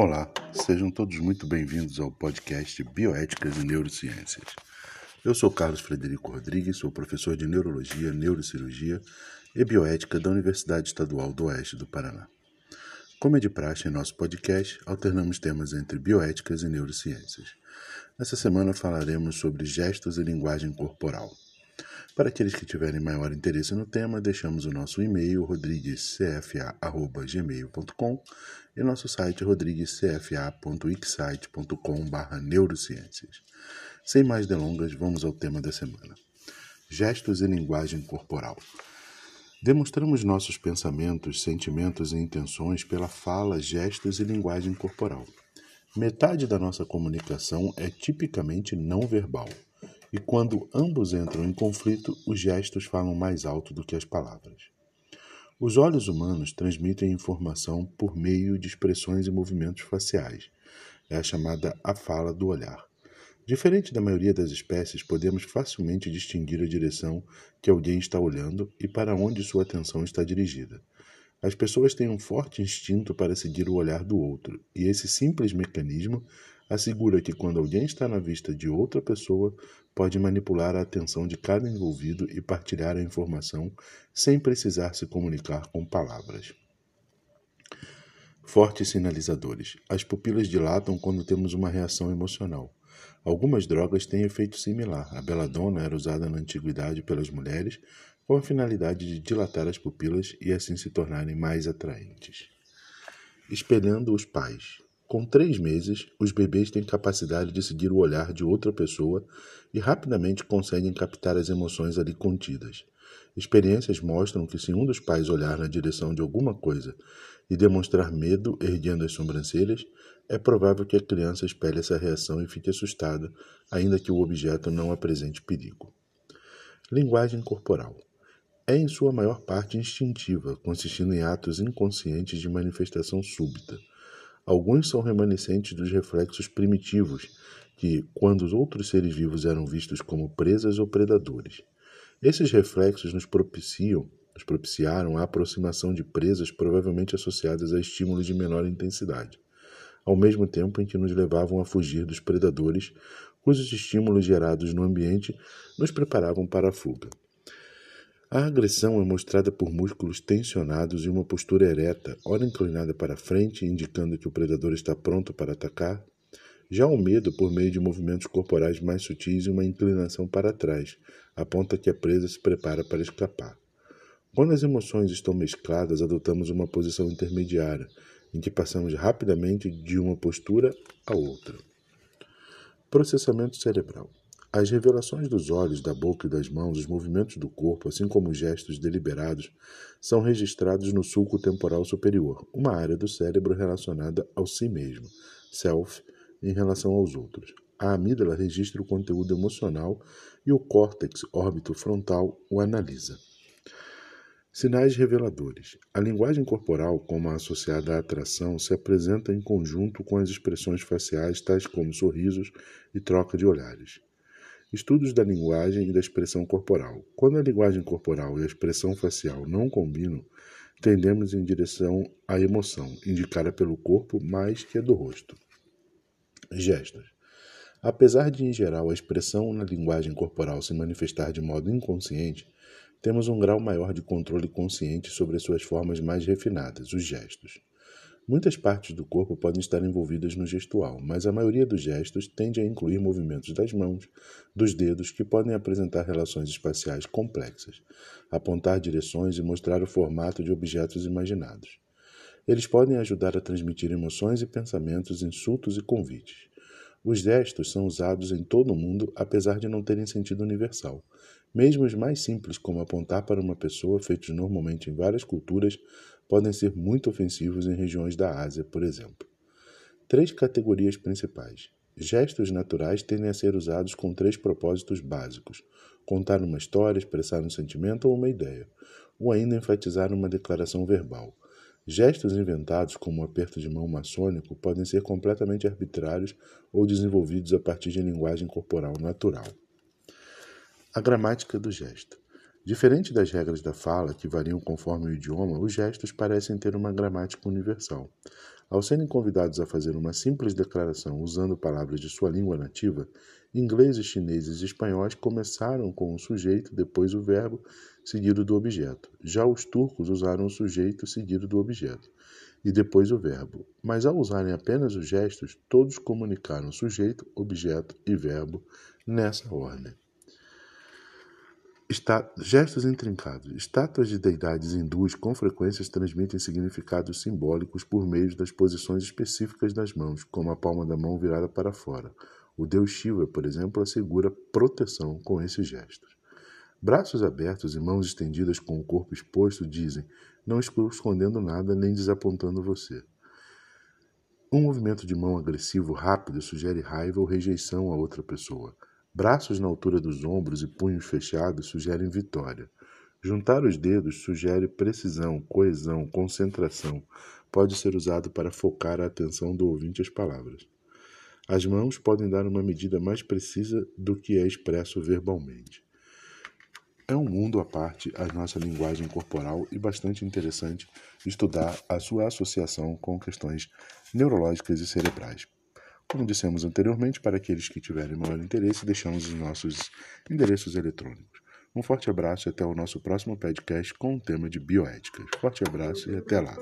Olá, sejam todos muito bem-vindos ao podcast Bioéticas e Neurociências. Eu sou Carlos Frederico Rodrigues, sou professor de Neurologia, Neurocirurgia e Bioética da Universidade Estadual do Oeste do Paraná. Como é de praxe em nosso podcast, alternamos temas entre bioéticas e neurociências. Nessa semana falaremos sobre gestos e linguagem corporal. Para aqueles que tiverem maior interesse no tema, deixamos o nosso e-mail rodriguescfa.gmail.com e nosso site rodriguescfa.wixsite.com.br neurociências. Sem mais delongas, vamos ao tema da semana. Gestos e linguagem corporal. Demonstramos nossos pensamentos, sentimentos e intenções pela fala, gestos e linguagem corporal. Metade da nossa comunicação é tipicamente não verbal e quando ambos entram em conflito, os gestos falam mais alto do que as palavras. Os olhos humanos transmitem informação por meio de expressões e movimentos faciais. É a chamada a fala do olhar. Diferente da maioria das espécies, podemos facilmente distinguir a direção que alguém está olhando e para onde sua atenção está dirigida. As pessoas têm um forte instinto para seguir o olhar do outro, e esse simples mecanismo assegura que quando alguém está na vista de outra pessoa, pode manipular a atenção de cada envolvido e partilhar a informação sem precisar se comunicar com palavras. Fortes sinalizadores. As pupilas dilatam quando temos uma reação emocional. Algumas drogas têm efeito similar. A beladona era usada na antiguidade pelas mulheres com a finalidade de dilatar as pupilas e assim se tornarem mais atraentes. Espelhando os pais. Com três meses, os bebês têm capacidade de seguir o olhar de outra pessoa e rapidamente conseguem captar as emoções ali contidas. Experiências mostram que se um dos pais olhar na direção de alguma coisa e demonstrar medo erguendo as sobrancelhas, é provável que a criança espelhe essa reação e fique assustada, ainda que o objeto não apresente perigo. Linguagem corporal é em sua maior parte instintiva, consistindo em atos inconscientes de manifestação súbita. Alguns são remanescentes dos reflexos primitivos, que, quando os outros seres vivos eram vistos como presas ou predadores. Esses reflexos nos propiciam, nos propiciaram a aproximação de presas provavelmente associadas a estímulos de menor intensidade, ao mesmo tempo em que nos levavam a fugir dos predadores, cujos estímulos gerados no ambiente nos preparavam para a fuga. A agressão é mostrada por músculos tensionados e uma postura ereta, ora inclinada para frente, indicando que o predador está pronto para atacar. Já o medo, por meio de movimentos corporais mais sutis e uma inclinação para trás, aponta que a presa se prepara para escapar. Quando as emoções estão mescladas, adotamos uma posição intermediária, em que passamos rapidamente de uma postura a outra. Processamento cerebral. As revelações dos olhos, da boca e das mãos, os movimentos do corpo, assim como os gestos deliberados, são registrados no sulco temporal superior, uma área do cérebro relacionada ao si mesmo, self, em relação aos outros. A amígdala registra o conteúdo emocional e o córtex órbito frontal o analisa. Sinais reveladores. A linguagem corporal, como a associada à atração, se apresenta em conjunto com as expressões faciais, tais como sorrisos e troca de olhares. Estudos da linguagem e da expressão corporal. Quando a linguagem corporal e a expressão facial não combinam, tendemos em direção à emoção, indicada pelo corpo mais que a do rosto. Gestos. Apesar de, em geral, a expressão na linguagem corporal se manifestar de modo inconsciente, temos um grau maior de controle consciente sobre as suas formas mais refinadas, os gestos. Muitas partes do corpo podem estar envolvidas no gestual, mas a maioria dos gestos tende a incluir movimentos das mãos, dos dedos, que podem apresentar relações espaciais complexas, apontar direções e mostrar o formato de objetos imaginados. Eles podem ajudar a transmitir emoções e pensamentos, insultos e convites. Os gestos são usados em todo o mundo, apesar de não terem sentido universal. Mesmo os mais simples, como apontar para uma pessoa, feitos normalmente em várias culturas, podem ser muito ofensivos em regiões da Ásia, por exemplo. Três categorias principais. Gestos naturais tendem a ser usados com três propósitos básicos: contar uma história, expressar um sentimento ou uma ideia, ou ainda enfatizar uma declaração verbal. Gestos inventados, como o aperto de mão maçônico, podem ser completamente arbitrários ou desenvolvidos a partir de linguagem corporal natural. A gramática do gesto. Diferente das regras da fala, que variam conforme o idioma, os gestos parecem ter uma gramática universal. Ao serem convidados a fazer uma simples declaração usando palavras de sua língua nativa, ingleses, chineses e espanhóis começaram com o sujeito, depois o verbo, seguido do objeto. Já os turcos usaram o sujeito seguido do objeto e depois o verbo. Mas ao usarem apenas os gestos, todos comunicaram sujeito, objeto e verbo nessa ordem. Está, gestos intrincados. Estátuas de deidades hindus com frequência transmitem significados simbólicos por meio das posições específicas das mãos, como a palma da mão virada para fora. O deus Shiva, por exemplo, assegura proteção com esses gestos. Braços abertos e mãos estendidas com o corpo exposto dizem: Não estou escondendo nada nem desapontando você. Um movimento de mão agressivo rápido sugere raiva ou rejeição a outra pessoa. Braços na altura dos ombros e punhos fechados sugerem vitória. Juntar os dedos sugere precisão, coesão, concentração. Pode ser usado para focar a atenção do ouvinte às palavras. As mãos podem dar uma medida mais precisa do que é expresso verbalmente. É um mundo à parte a nossa linguagem corporal e bastante interessante estudar a sua associação com questões neurológicas e cerebrais. Como dissemos anteriormente, para aqueles que tiverem maior interesse, deixamos os nossos endereços eletrônicos. Um forte abraço e até o nosso próximo podcast com o tema de bioética. Forte abraço e até lá.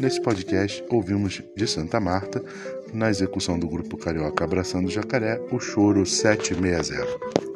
Nesse podcast, ouvimos de Santa Marta, na execução do grupo Carioca Abraçando Jacaré, o choro 760.